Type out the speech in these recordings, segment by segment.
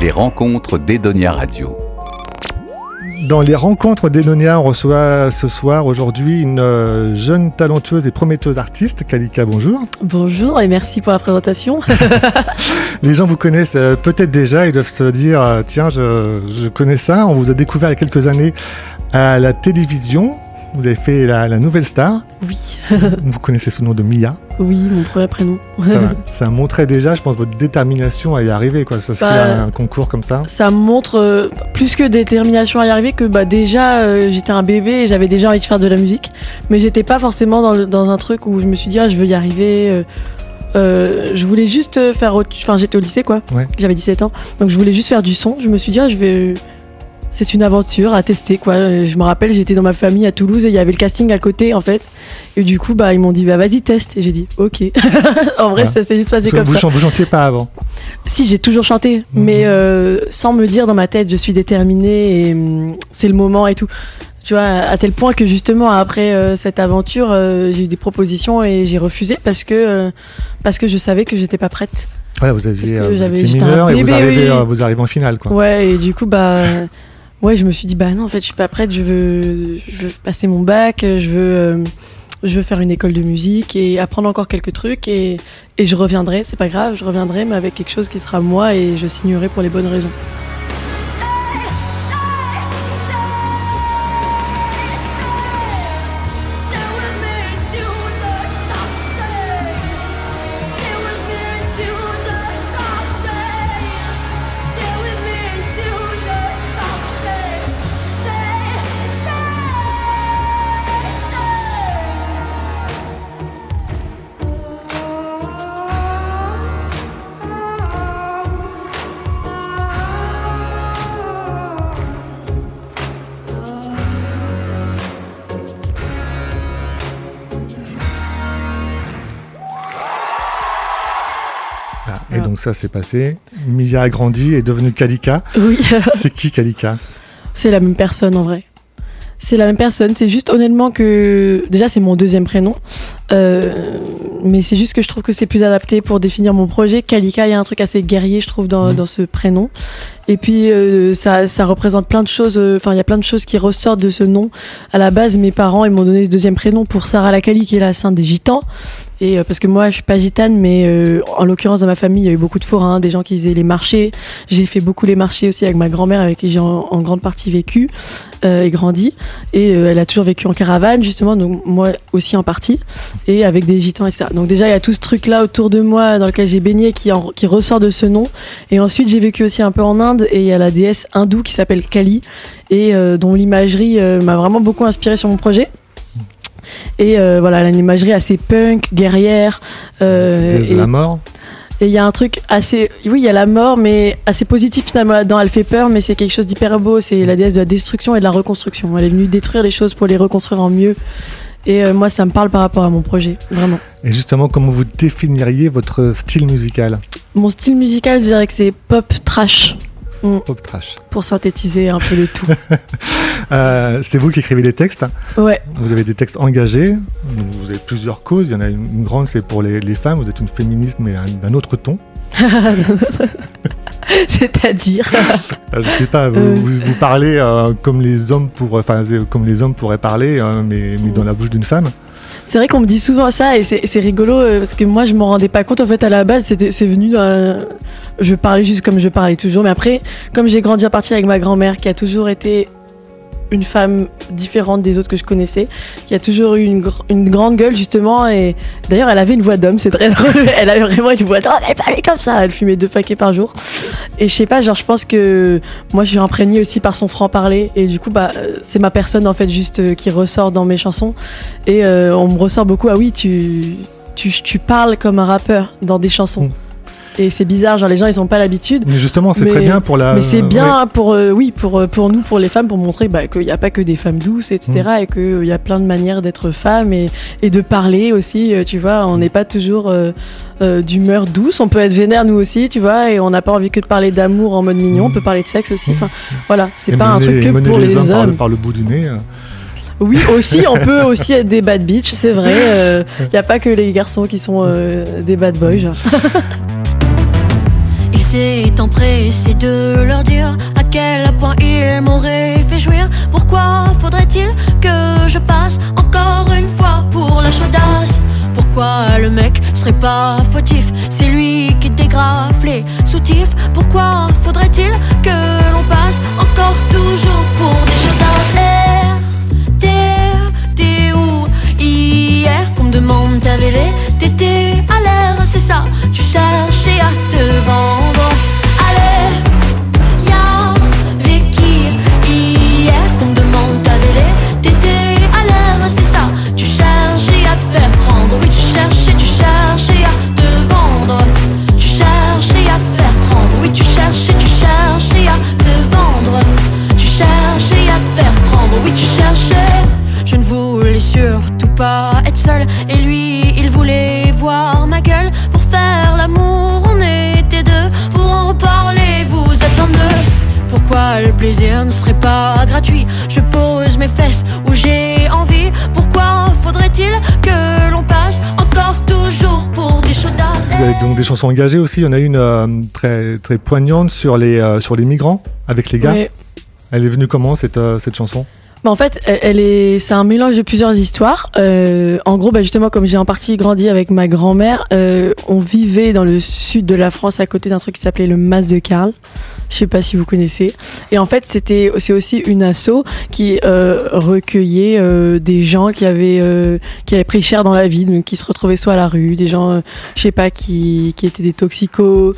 Les rencontres d'Edonia Radio. Dans les rencontres d'Edonia, on reçoit ce soir, aujourd'hui, une euh, jeune talentueuse et prometteuse artiste. Kalika, bonjour. Bonjour et merci pour la présentation. les gens vous connaissent euh, peut-être déjà, ils doivent se dire, euh, tiens, je, je connais ça. On vous a découvert il y a quelques années à la télévision. Vous avez fait la, Nouvelle Star. Oui. vous connaissez ce nom de Mia. Oui, mon premier prénom. ça, montrait déjà, je pense, votre détermination à y arriver. Quoi. Ça serait bah, un concours comme ça. Ça montre euh, plus que détermination à y arriver que bah, déjà euh, j'étais un bébé et j'avais déjà envie de faire de la musique. Mais j'étais pas forcément dans, dans, un truc où je me suis dit, ah, je veux y arriver. Euh, je voulais juste faire. Enfin, j'étais au lycée quoi. J'avais 17 ans. Donc je voulais juste faire du son. Je me suis dit, ah, je vais c'est une aventure à tester quoi. Je me rappelle, j'étais dans ma famille à Toulouse et il y avait le casting à côté en fait. Et du coup, bah ils m'ont dit bah vas-y teste et j'ai dit OK. en vrai, ça s'est juste passé comme vous ça. Vous chantiez pas avant Si, j'ai toujours chanté, mhm. mais euh, sans me dire dans ma tête je suis déterminée et hum, c'est le moment et tout. Tu vois, à tel point que justement après euh, cette aventure, euh, j'ai eu des propositions et j'ai refusé parce que parce que je savais que j'étais pas prête. Voilà, vous aviez mineur et vous arrivez, vous arrivez en finale quoi. Ouais, et du coup bah ouais, je me suis dit bah non, en fait, je suis pas prête. Je veux, je veux passer mon bac. Je veux, euh, je veux faire une école de musique et apprendre encore quelques trucs et, et je reviendrai. C'est pas grave, je reviendrai, mais avec quelque chose qui sera moi et je signerai pour les bonnes raisons. Ça s'est passé. Mia a grandi et est devenue Kalika. Oui. c'est qui Kalika? C'est la même personne en vrai. C'est la même personne. C'est juste honnêtement que déjà c'est mon deuxième prénom, mais c'est juste que je trouve que c'est plus adapté pour définir mon projet. Kalika, il y a un truc assez guerrier, je trouve, dans, mmh. dans ce prénom. Et puis euh, ça, ça représente plein de choses. Euh, enfin, il y a plein de choses qui ressortent de ce nom. À la base, mes parents ils m'ont donné ce deuxième prénom pour Sarah Lacali, qui est la sainte des gitans. Et euh, parce que moi, je suis pas gitane, mais euh, en l'occurrence dans ma famille, il y a eu beaucoup de forains, des gens qui faisaient les marchés. J'ai fait beaucoup les marchés aussi avec ma grand-mère, avec qui j'ai en, grande partie vécu euh, et grandi. Et elle a toujours vécu en caravane, justement, donc moi aussi en partie, et avec des gitans, etc. Donc déjà, il y a tout ce truc-là autour de moi dans lequel j'ai baigné qui, qui ressort de ce nom. Et ensuite, j'ai vécu aussi un peu en Inde, et il y a la déesse hindoue qui s'appelle Kali, et dont l'imagerie m'a vraiment beaucoup inspiré sur mon projet. Et euh, voilà, elle a une imagerie assez punk, guerrière. Euh, et, la mort et il y a un truc assez. Oui, il y a la mort, mais assez positif finalement là-dedans. Elle fait peur, mais c'est quelque chose d'hyper beau. C'est la déesse de la destruction et de la reconstruction. Elle est venue détruire les choses pour les reconstruire en mieux. Et euh, moi, ça me parle par rapport à mon projet, vraiment. Et justement, comment vous définiriez votre style musical Mon style musical, je dirais que c'est pop trash. Mm. Pop trash. Pour synthétiser un peu le tout. Euh, c'est vous qui écrivez les textes Ouais. Vous avez des textes engagés, vous avez plusieurs causes. Il y en a une, grande, c'est pour les, femmes. Vous êtes une féministe, mais d'un autre ton. C'est-à-dire euh, Je sais pas, vous, euh. parlez comme les hommes pour, enfin, comme les hommes pourraient parler, hein, mais, mais dans la bouche d'une femme. C'est vrai qu'on me dit souvent ça et c'est rigolo euh, parce que moi je m'en rendais pas compte en fait à la base c'est venu je parlais juste comme je parlais toujours mais après comme j'ai grandi à partir avec ma grand-mère qui a toujours été une femme différente des autres que je connaissais, qui a toujours eu une, grande gueule justement. Et d'ailleurs, elle avait une voix d'homme, c'est très drôle. elle avait vraiment une voix d'homme, elle parlait comme ça. Elle fumait deux paquets par jour. Et je sais pas, genre, je pense que moi, je suis imprégnée aussi par son franc-parler. Et du coup, bah, c'est ma personne en fait juste euh, qui ressort dans mes chansons. Et euh, on me ressort beaucoup, ah oui, tu, tu, parles comme un rappeur dans des chansons. Mm. Et c'est bizarre, genre les gens ils ont pas l'habitude. Mais justement, c'est très bien pour la. Mais c'est bien pour euh, oui pour euh, pour nous pour les femmes pour montrer bah, qu'il n'y a pas que des femmes douces etc mm. et qu'il y a plein de manières d'être femme et, et de parler aussi. Euh, tu vois, on n'est pas toujours d'humeur douce. On peut être vénère nous aussi, tu vois, et on n'a pas envie que de parler d'amour en mode mignon. On peut parler de sexe aussi. Enfin, voilà, c'est pas un truc que pour les, hommes. Par, le bout du nez. Oui, aussi, on peut aussi être des bad bitch, c'est vrai. Il n'y a pas que les garçons qui sont des bad boys. Genre. s'est empressé de leur dire à quel point il m'aurait fait jouir. Pourquoi faudrait-il que je passe encore une fois pour la chaudasse? Pourquoi le mec serait pas fautif? C'est lui qui dégrafe les soutifs. Pourquoi faudrait-il que l'on passe encore toujours pour des chaudasses? R, terre, t'es où Hier qu'on me demande ta vélé, t'étais à l'air, c'est ça. Tu cherchais à te vendre. Des chansons engagées aussi. Il y en a une euh, très, très poignante sur les, euh, sur les migrants avec les gars. Elle est venue comment cette, euh, cette chanson? En fait, elle, est, c'est un mélange de plusieurs histoires. Euh, en gros, bah, justement, comme j'ai en partie grandi avec ma grand-mère, euh, on vivait dans le sud de la France, à côté d'un truc qui s'appelait le Mas de Carl. Je sais pas si vous connaissez. Et en fait, c'était, c'est aussi une asso qui euh, recueillait euh, des gens qui avaient, euh, qui avaient pris cher dans la vie, donc qui se retrouvaient soit à la rue, des gens, euh, je sais pas, qui, qui étaient des toxicos,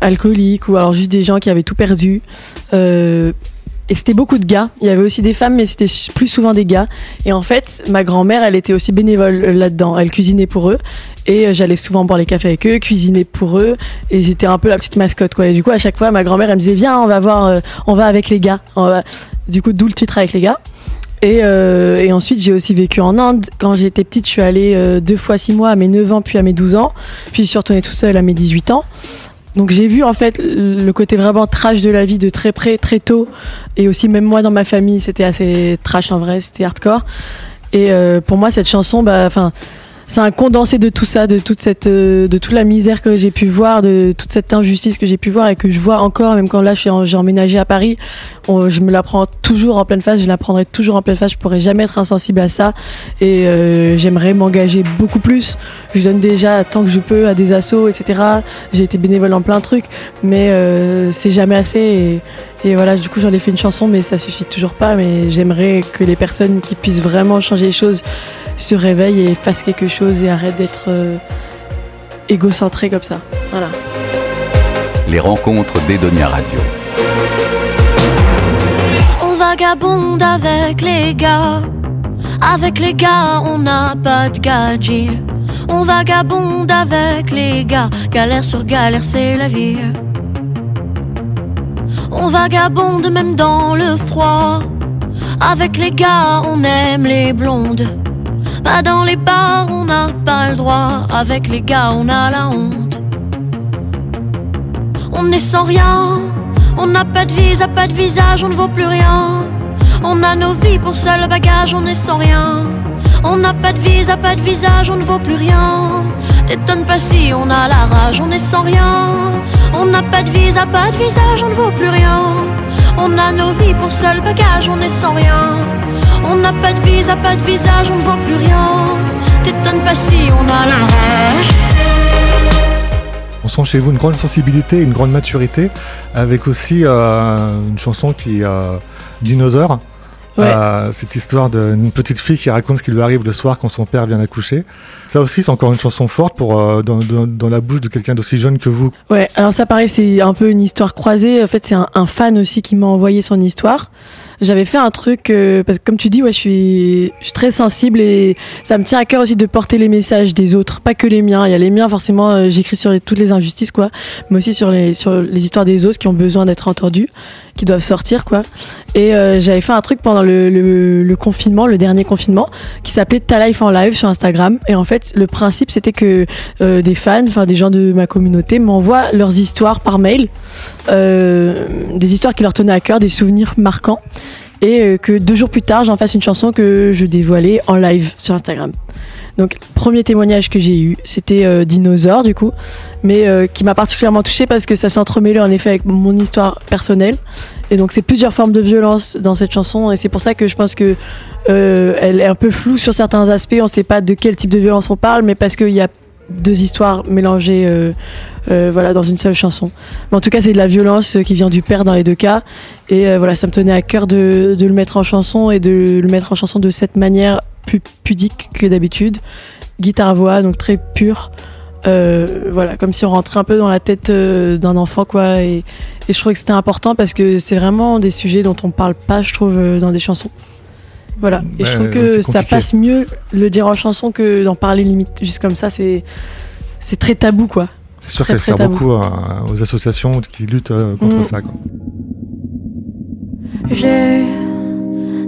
alcooliques, ou alors juste des gens qui avaient tout perdu. Euh, et c'était beaucoup de gars. Il y avait aussi des femmes, mais c'était plus souvent des gars. Et en fait, ma grand-mère, elle était aussi bénévole euh, là-dedans. Elle cuisinait pour eux. Et euh, j'allais souvent boire les cafés avec eux, cuisiner pour eux. Et j'étais un peu la petite mascotte, quoi. Et du coup, à chaque fois, ma grand-mère, elle me disait, viens, on va voir, euh, on va avec les gars. On va- Du coup, d'où le titre avec les gars. Et, ensuite, j'ai aussi vécu en Inde. Quand j'étais petite, je suis allée deux fois six mois à mes 9 ans, puis à mes 12 ans. Puis je suis retournée tout seul à mes 18 ans. Donc j'ai vu en fait le côté vraiment trash de la vie de très près, très tôt. Et aussi même moi dans ma famille, c'était assez trash en vrai, c'était hardcore. Et euh, pour moi, cette chanson, bah, enfin, c'est un condensé de tout ça, de toute cette, euh, de toute la misère que j'ai pu voir, de toute cette injustice que j'ai pu voir et que je vois encore, même quand là, j'ai emménagé à Paris, je me la prends toujours en pleine face, je la prendrai toujours en pleine face, je pourrais jamais être insensible à ça et euh, j'aimerais m'engager beaucoup plus. Je donne déjà tant que je peux à des assos, etc. J'ai été bénévole en plein de trucs, mais euh, c'est jamais assez. Et, et voilà, du coup, j'en ai fait une chanson, mais ça suffit toujours pas. Mais j'aimerais que les personnes qui puissent vraiment changer les choses se réveillent et fassent quelque chose et arrêtent d'être euh, égocentrés comme ça. Voilà. Les rencontres d'Edonia Radio. On vagabonde avec les gars. Avec les gars, on n'a pas de gadget. On vagabonde avec les gars. Galère sur galère, c'est la vie. On vagabonde même dans le froid. Avec les gars, on aime les blondes. Pas dans les bars, on n'a pas le droit. Avec les gars, on a la honte. On est sans rien. On n'a pas de visa, pas de visage, on ne vaut plus rien. On a nos vies pour seul bagage, on est sans rien. On n'a pas de visa, pas de visage, on ne vaut plus rien. T'étonnes pas si on a la rage, on est sans rien. On n'a pas de visa, pas de visage, on ne vaut plus rien. On a nos vies pour seul bagage, on est sans rien. On n'a pas de visa, pas de visage, on ne vaut plus rien. T'étonnes pas si on a la rage. On sent chez vous une grande sensibilité, une grande maturité, avec aussi euh, une chanson qui euh, Dinosaure. Ouais. Euh, cette histoire d'une petite fille qui raconte ce qui lui arrive le soir quand son père vient la coucher. Ça aussi, c'est encore une chanson forte pour euh, dans, dans- dans la bouche de quelqu'un d'aussi jeune que vous. Ouais, alors ça pareil, c'est un peu une histoire croisée. En fait, c'est un, un fan aussi qui m'a envoyé son histoire. J'avais fait un truc euh, parce que comme tu dis, ouais, je suis, très sensible et ça me tient à cœur aussi de porter les messages des autres, pas que les miens. Il y a les miens forcément, euh, j'écris sur toutes les injustices quoi, mais aussi sur les sur les histoires des autres qui ont besoin d'être entendues, qui doivent sortir quoi. Et euh, j'avais fait un truc pendant le, confinement, le dernier confinement, qui s'appelait Ta Life en live sur Instagram. Et en fait, le principe c'était que euh, des fans, enfin des gens de ma communauté m'envoient leurs histoires par mail, euh, des histoires qui leur tenaient à cœur, des souvenirs marquants, et que deux jours plus tard, j'en fasse une chanson que je dévoilais en live sur Instagram. Donc, premier témoignage que j'ai eu, c'était euh, Dinosaure, du coup, mais euh, qui m'a particulièrement touchée parce que ça s'est entremêlé en effet avec mon histoire personnelle. Et donc, c'est plusieurs formes de violence dans cette chanson, et c'est pour ça que je pense que euh, elle est un peu floue sur certains aspects. On ne sait pas de quel type de violence on parle, mais parce qu'il y a deux histoires mélangées euh, voilà, dans une seule chanson. Mais en tout cas, c'est de la violence qui vient du père dans les deux cas. Et voilà, ça me tenait à cœur de le mettre en chanson et de le mettre en chanson de cette manière plus pudique que d'habitude. Guitare-voix, donc très pure. Euh, voilà, comme si on rentrait un peu dans la tête euh, d'un enfant, quoi. Et, et je trouvais que c'était important parce que c'est vraiment des sujets dont on parle pas, je trouve, euh, dans des chansons. Voilà. Et je trouve que ça passe mieux le dire en chanson que d'en parler limite. Juste comme ça, c'est c'est très tabou, quoi. C'est sûr Très, qu'elle sert tabou. beaucoup aux associations qui luttent euh, contre Mm. ça. Quoi. J'ai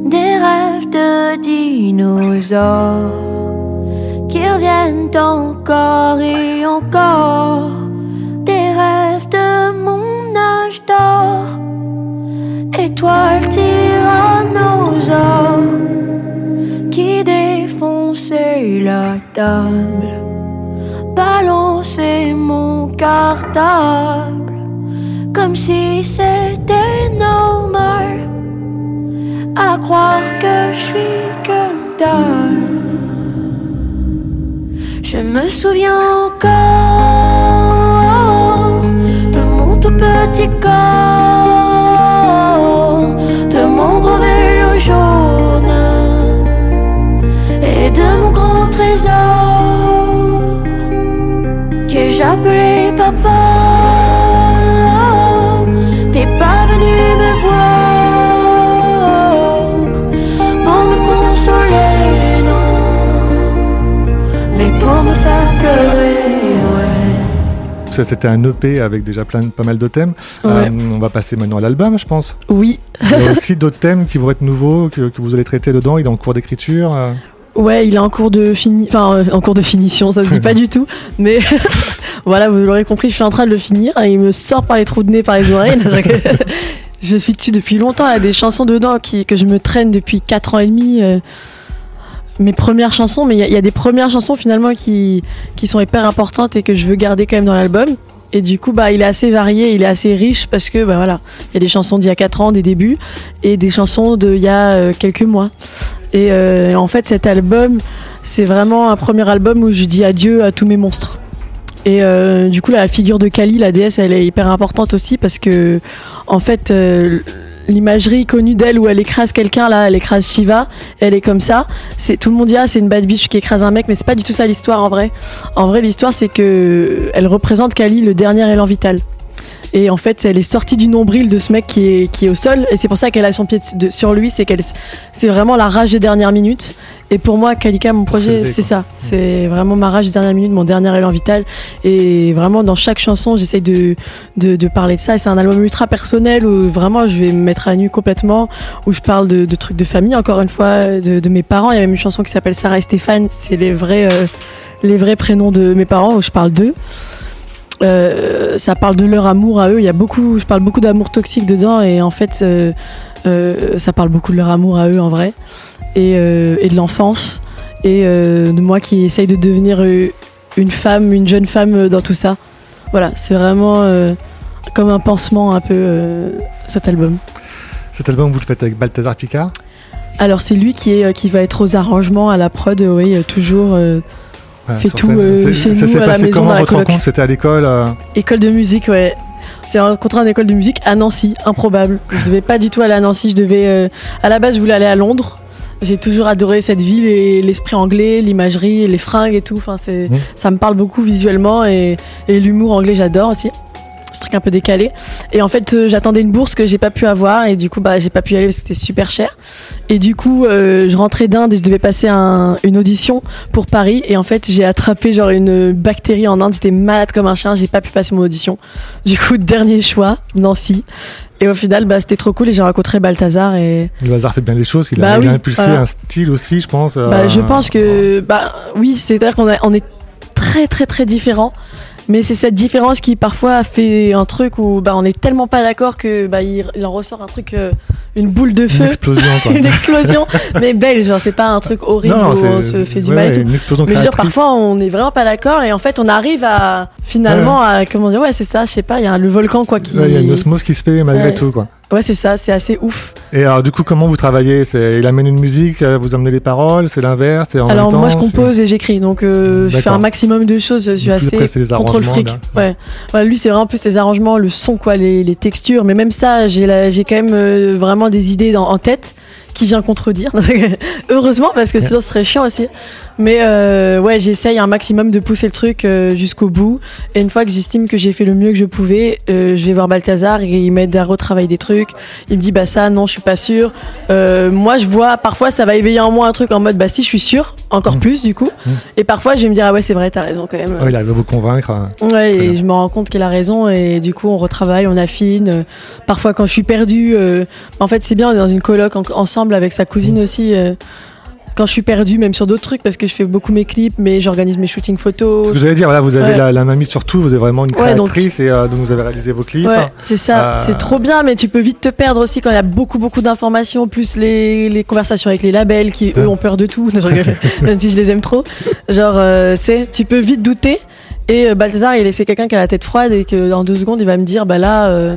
des rêves de dinosaures qui reviennent encore et encore. Des rêves de mon âge d'or, étoiles tyrannosaures qui défonçaient la table, balançaient mon cartable comme si c'était normal à croire que je suis que dalle. Je me souviens encore de mon tout petit corps, de mon gros vélo jaune et de mon grand trésor que j'appelais papa. Ça, C'était un EP avec déjà plein, pas mal de thèmes. Ouais. Euh, on va passer maintenant à l'album, je pense. Oui, Il y a aussi d'autres thèmes qui vont être nouveaux, que, que vous allez traiter dedans. Il est en cours d'écriture. euh. Ouais, il est en cours de fini, enfin euh, en cours de finition, ça se dit pas du tout, mais voilà, vous l'aurez compris, je suis en train de le finir et il me sort par les trous de nez, par les oreilles. je suis dessus depuis longtemps, il y a des chansons dedans qui, que je me traîne depuis 4 ans et demi. euh, mes premières chansons, mais il y, a- des premières chansons finalement qui, qui sont hyper importantes et que je veux garder quand même dans l'album. Et du coup, bah, il est assez varié, il est assez riche parce que, bah voilà, il y a des chansons d'il y a 4 ans, des débuts, et des chansons d'il y a euh, quelques mois. Et euh, en fait, cet album, c'est vraiment un premier album où je dis adieu à tous mes monstres. Et euh, du coup, la figure de Kali, la déesse, elle est hyper importante aussi parce que, en fait, l'imagerie connue d'elle où elle écrase quelqu'un, là, elle écrase Shiva, elle est comme ça. C'est tout le monde dit ah c'est une bad bitch qui écrase un mec, mais c'est pas du tout ça l'histoire en vrai. En vrai, l'histoire c'est que elle représente Kali, le dernier élan vital. Et en fait, elle est sortie du nombril de ce mec qui est, au sol. Et c'est pour ça qu'elle a son pied sur lui. C'est qu'elle, c'est vraiment la rage des dernières minutes. Et pour moi, Kalika, mon projet, c'est ça. C'est vraiment ma rage des dernières minutes, mon dernier élan vital. Et vraiment, dans chaque chanson, j'essaye de, de, de parler de ça. Et c'est un album ultra personnel où vraiment, je vais me mettre à nu complètement. Où je parle de, de trucs de famille, encore une fois, de, de mes parents. Il y a même une chanson qui s'appelle Sarah et Stéphane. C'est les vrais, euh, les vrais prénoms de mes parents où je parle d'eux. Euh, ça parle de leur amour à eux. Il y a beaucoup, je parle beaucoup d'amour toxique dedans et en fait, euh, euh, ça parle beaucoup de leur amour à eux en vrai et, euh, et de l'enfance et euh, de moi qui essaye de devenir une femme, une jeune femme dans tout ça. Voilà, c'est vraiment comme un pansement un peu cet album. Cet album, vous le faites avec Balthazar Picard? Alors c'est lui qui est qui va être aux arrangements à la prod, oui, toujours Ouais, Fait tout, chez ça nous, s'est à la passé maison, comment la votre rencontre? C'était à l'école École de musique, ouais. C'est rencontré en école de musique à Nancy, improbable. Je devais pas du tout aller à Nancy, je devais. euh, à la base, je voulais aller à Londres. J'ai toujours adoré cette ville et l'esprit anglais, l'imagerie, les fringues et tout. Enfin, c'est, Mhm. ça me parle beaucoup visuellement et, et l'humour anglais, j'adore aussi. Truc un peu décalé. Et en fait, euh, j'attendais une bourse que j'ai pas pu avoir et du coup, bah, j'ai pas pu y aller parce que c'était super cher. Et du coup, euh, je rentrais d'Inde et je devais passer un- une audition pour Paris. Et en fait, j'ai attrapé genre une bactérie en Inde. J'étais malade comme un chien. J'ai pas pu passer mon audition. Du coup, dernier choix, Nancy. Et au final, bah, c'était trop cool et j'ai rencontré Balthazar et hasard fait bien les choses. Il Bah a, oui, impulsé voilà. un style aussi, je pense. bah, euh, je pense que bah oui, c'est-à-dire qu'on on est très très très différents. Mais c'est cette différence qui parfois fait un truc où bah, on est tellement pas d'accord que bah, il, il en ressort un truc, euh, une boule de Une feu, explosion, quoi. une explosion, mais belle, genre c'est pas un truc horrible Non, où on se fait du ouais, mal et ouais, tout. Une explosion Mais je veux dire, créatrice. parfois on est vraiment pas d'accord et en fait on arrive à finalement à comment dire ouais c'est ça, je sais pas, il y a le volcan quoi qui. Ouais, Il y a une osmose qui se fait malgré Ouais. tout, quoi. Ouais c'est ça, c'est assez ouf. Et alors, du coup, comment vous travaillez? Il amène une musique, euh, vous amenez les paroles, c'est l'inverse, Alors même temps, moi je compose et j'écris donc euh, je fais un maximum de choses, je suis assez après, contrôle fric. Ouais. Voilà, lui c'est vraiment plus les arrangements, le son quoi, les, les textures, mais même ça j'ai quand même euh, vraiment des idées dans- en tête qui vient contredire. Heureusement parce que sinon ce serait chiant aussi. Mais euh, ouais, j'essaye un maximum de pousser le truc euh, jusqu'au bout. Et une fois que j'estime que j'ai fait le mieux que je pouvais, euh, je vais voir Balthazar et il m'aide à retravailler des trucs. Il me dit bah ça non, je suis pas sûr. Moi je vois parfois ça va éveiller en moi un truc en mode bah si je suis sûr, encore Mm. plus du coup. Mm. Et parfois je vais me dire ah ouais c'est vrai t'as raison quand même. Ouais, il arrive à vous convaincre. hein. Ouais, et je me rends compte qu'elle a raison et du coup on retravaille, on affine. Parfois quand je suis perdue, en fait c'est bien, on est dans une coloc en- ensemble avec sa cousine Mm. aussi. Quand je suis perdue, même sur d'autres trucs, parce que je fais beaucoup mes clips, mais j'organise mes shootings Ce photos. que j'allais dire, là, vous avez Ouais. la, la mamie sur tout, vous êtes vraiment une Ouais, donc- créatrice et euh, donc vous avez réalisé vos clips. Ouais, c'est ça, Euh, c'est trop bien, mais tu peux vite te perdre aussi quand il y a beaucoup beaucoup d'informations, plus les, les conversations avec les labels qui eux Ouais. ont peur de tout, même si je les aime trop. Genre, euh, tu sais, tu peux vite douter. Et euh, Balthazar, il est c'est quelqu'un qui a la tête froide et que dans deux secondes il va me dire bah là, euh,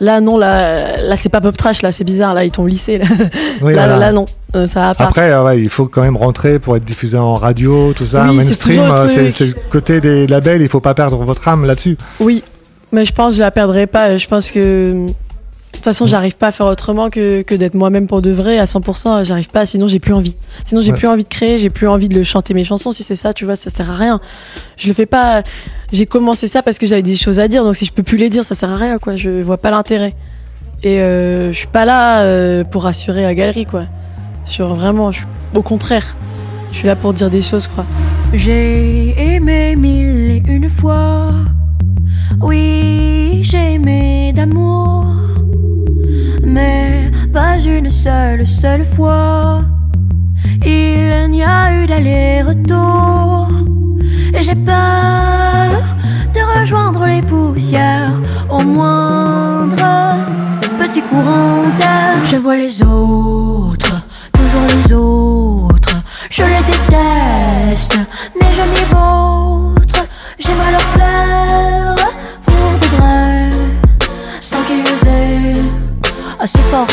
là non, là, là c'est pas pop trash, là c'est bizarre, là ils t'ont lissé, là, Oui, là, voilà. là, non, euh, ça va pas. Après, euh, ouais, il faut quand même rentrer pour être diffusé en radio, tout ça, Oui, mainstream. le C'est c'est le côté des labels, il faut pas perdre votre âme là-dessus. Oui, mais je pense que je la perdrai pas. Je pense que de toute façon, j'arrive pas à faire autrement que, que d'être moi-même pour de vrai à 100%. J'arrive pas, sinon j'ai plus envie. Sinon j'ai Ouais. plus envie de créer, j'ai plus envie de le chanter mes chansons. Si c'est ça, tu vois, ça sert à rien. Je le fais pas. J'ai commencé ça parce que j'avais des choses à dire. Donc si je peux plus les dire, ça sert à rien, quoi. Je vois pas l'intérêt. Et euh, je suis pas là euh, pour rassurer la galerie, quoi. Sur vraiment, je- au contraire, je suis là pour dire des choses, quoi. J'ai aimé mille et une fois. Oui, j'ai aimé d'amour. Mais pas une seule, seule fois. Il n'y a eu d'aller-retour. Et j'ai peur de rejoindre les poussières au moindre petit courant d'air. Je vois les autres, toujours les autres. Je les déteste, mais je m'y vautre. J'aimerais leur plaire pour à.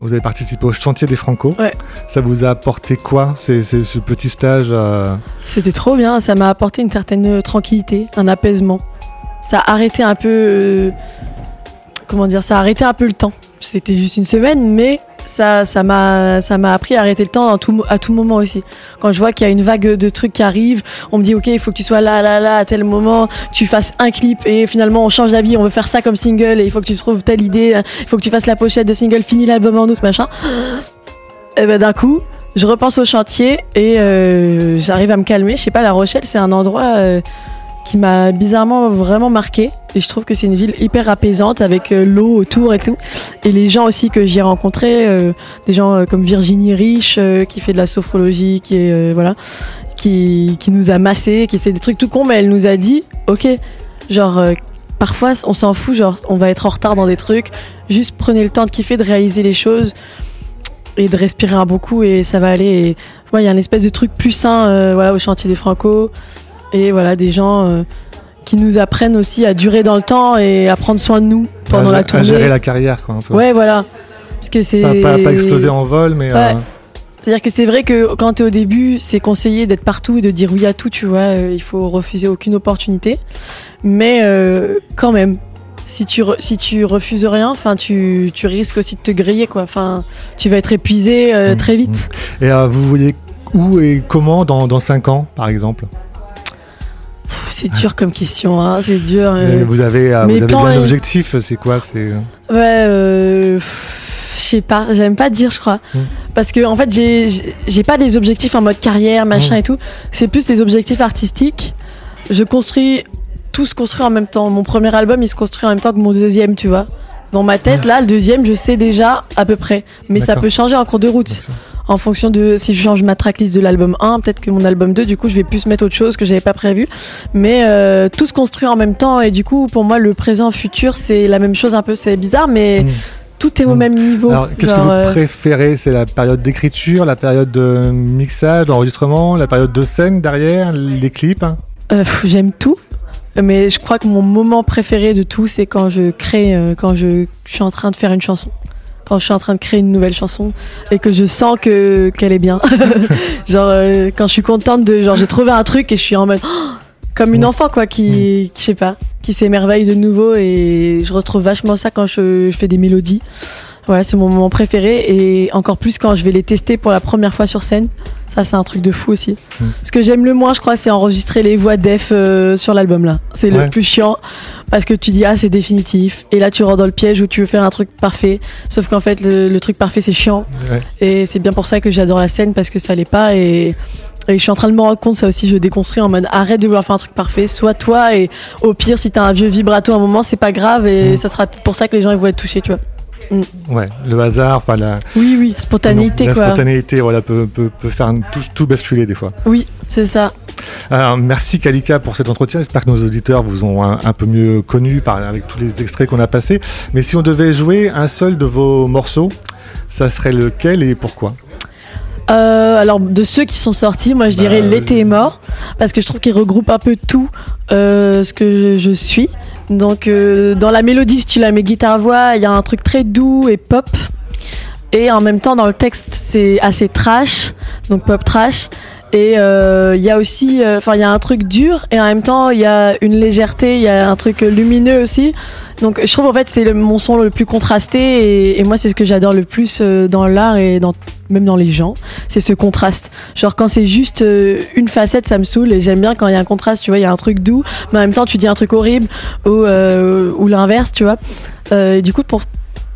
Vous avez participé au chantier des Franco. Ouais. Ça vous a apporté quoi ce petit stage euh, C'était trop bien, ça m'a apporté une certaine tranquillité, un apaisement. Ça a arrêté un peu. euh, comment dire Ça a arrêté un peu le temps. C'était juste une semaine, mais ça ça m'a ça m'a appris à arrêter le temps à tout moment aussi. Quand je vois qu'il y a une vague de trucs qui arrivent, on me dit ok il faut que tu sois là là là à tel moment, tu fasses un clip et finalement on change d'avis, on veut faire ça comme single et il faut que tu trouves telle idée, il faut que tu fasses la pochette de single, finis l'album en août machin. Et ben d'un coup je repense au chantier et euh, j'arrive à me calmer. Je sais pas, La Rochelle, c'est un endroit euh, qui m'a bizarrement vraiment marqué. Et je trouve que c'est une ville hyper apaisante avec euh, l'eau autour et tout. Et les gens aussi que j'y ai rencontrés, euh, des gens euh, comme Virginie Rich euh, qui fait de la sophrologie, qui voilà, qui, qui nous a massé, qui essaie des trucs tout cons, mais elle nous a dit, ok, genre parfois on s'en fout, genre on va être en retard dans des trucs. Juste prenez le temps de kiffer, de réaliser les choses et de respirer un bon coup et ça va aller. Et il y a une espèce de truc plus sain voilà, au chantier des Franco. Et voilà, des gens euh, qui nous apprennent aussi à durer dans le temps et à prendre soin de nous pendant à, la à tournée. gérer la carrière, quoi, un peu. Ouais, voilà. Parce que c'est. Pas, pas- pas exploser en vol, mais Ouais. euh, C'est-à-dire que c'est vrai que quand t'es au début, c'est conseillé d'être partout et de dire oui à tout, tu vois. euh, il faut refuser aucune opportunité. Mais euh, quand même, si tu, re- si tu refuses rien, enfin, tu, tu risques aussi de te griller, quoi. Enfin, tu vas être épuisé euh, Mm, très vite. Et euh, vous voyez où et comment dans, dans 5 ans, par exemple? C'est dur comme question, hein. C'est dur. euh. Mais Vous avez, euh, vous avez bien un objectif, c'est quoi C'est euh, Ouais, euh, je sais pas, j'aime pas dire, je crois. Mm. Parce que, en fait, j'ai- j'ai pas des objectifs en mode carrière, machin Mm. et tout. C'est plus des objectifs artistiques. Je construis, tout se construit en même temps. Mon premier album, il se construit en même temps que mon deuxième, tu vois. Dans ma tête, là, le deuxième, je sais déjà à peu près. Mais ça peut changer en cours de route. En fonction de si je change ma tracklist de l'album 1, peut-être que mon album 2, du coup, je vais plus mettre autre chose que j'avais pas prévu. Mais euh, tout se construit en même temps et du coup, pour moi, le présent, futur, c'est la même chose un peu. C'est bizarre, mais Mm. tout est au Mm. même niveau. Alors, qu'est-ce que vous euh, préférez? C'est la période d'écriture, la période de mixage, d'enregistrement, la période de scène derrière, les clips hein? Euh, J'aime tout, mais je crois que mon moment préféré de tout, c'est quand je crée, quand je, je suis en train de faire une chanson. Quand je suis en train de créer une nouvelle chanson et que je sens que qu'elle est bien. genre euh, quand je suis contente de genre j'ai trouvé un truc et je suis en mode Oh comme une enfant quoi qui je sais pas qui s'émerveille de nouveau et je retrouve vachement ça quand je, je fais des mélodies. Voilà, c'est mon moment préféré et encore plus quand je vais les tester pour la première fois sur scène. Ça, c'est un truc de fou aussi. Mm. Ce que j'aime le moins, je crois, c'est enregistrer les voix def euh, sur l'album là. C'est Ouais. le plus chiant parce que tu dis ah c'est définitif et là tu rentres dans le piège où tu veux faire un truc parfait. Sauf qu'en fait le, le truc parfait c'est chiant Ouais. et c'est bien pour ça que j'adore la scène parce que ça l'est pas et et je suis en train de me rendre compte, ça aussi, je déconstruis en mode arrête de vouloir faire un truc parfait, sois toi et au pire, si t'as un vieux vibrato à un moment, c'est pas grave et Mm. ça sera pour ça que les gens ils vont être touchés, tu vois. Ouais, le hasard, enfin la, Oui, oui, spontanéité la quoi. spontanéité, voilà, peut, peut, peut faire tout, tout basculer des fois. Oui, c'est ça. Alors, merci Kalika pour cet entretien. J'espère que nos auditeurs vous ont un, un peu mieux connu par, avec tous les extraits qu'on a passés. Mais si on devait jouer un seul de vos morceaux, ça serait lequel et pourquoi? Euh, alors de ceux qui sont sortis, moi je Bah, dirais L'été est mort parce que je trouve qu'il regroupe un peu tout euh, ce que je, suis. Donc euh, dans la mélodie, si tu la mets guitare-voix, il y a un truc très doux et pop. Et en même temps dans le texte, c'est assez trash, donc pop trash. Et il y a aussi, enfin il y a un truc dur et en même temps il y a une légèreté, il y a un truc lumineux aussi. Donc je trouve en fait c'est mon son le plus contrasté et, et moi c'est ce que j'adore le plus dans l'art et dans même dans les gens, c'est ce contraste. Genre quand c'est juste euh, une facette, ça me saoule et j'aime bien quand il y a un contraste, tu vois, il y a un truc doux, mais en même temps tu dis un truc horrible ou, euh, ou l'inverse, tu vois. Euh, et du coup pour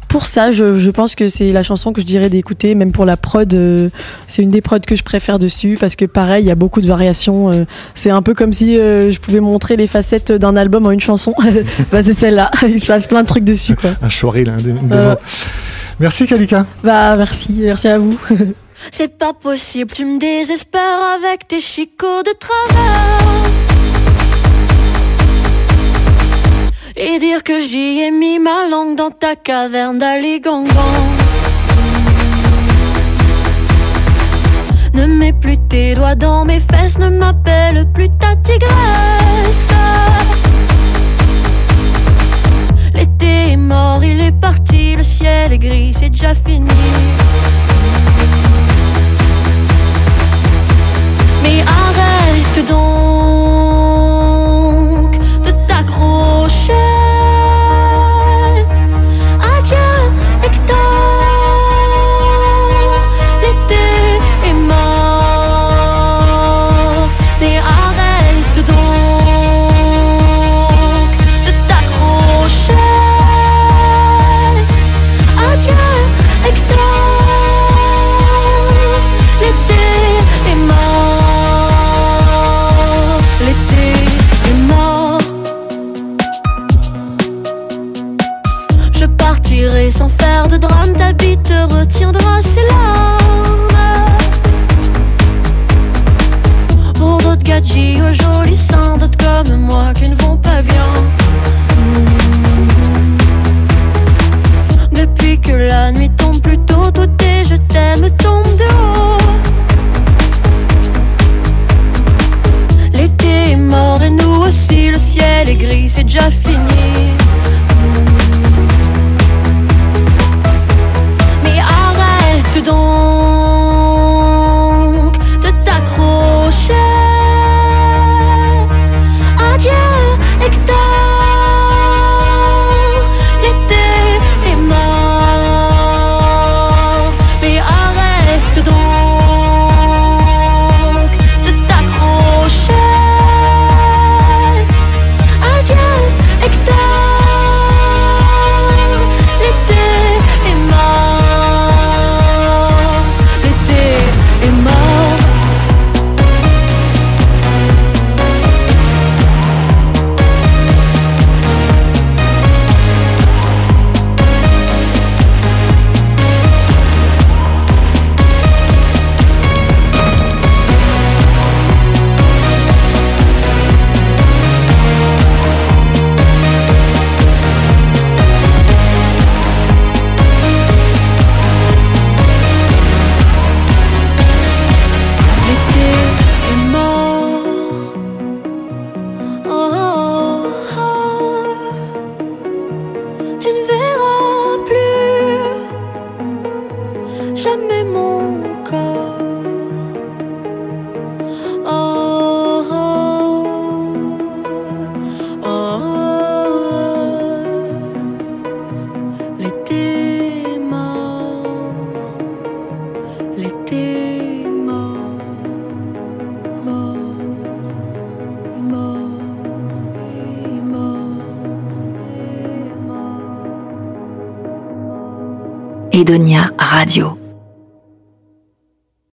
pour ça, je, je pense que c'est la chanson que je dirais d'écouter, même pour la prod. euh, c'est une des prods que je préfère dessus parce que pareil, il y a beaucoup de variations. euh, c'est un peu comme si euh, je pouvais montrer les facettes d'un album en une chanson. bah, c'est celle-là. Il se passe plein de trucs dessus, quoi. Un choré, là, démo. Merci Kalika. Bah merci, merci à vous. C'est pas possible, tu me désespères avec tes chicots de travers. Et dire que j'y ai mis ma langue dans ta caverne d'Aligangan. Ne mets plus tes doigts dans mes fesses, ne m'appelle plus ta tigresse. L'été est mort, il est parti, le ciel est gris, c'est déjà fini.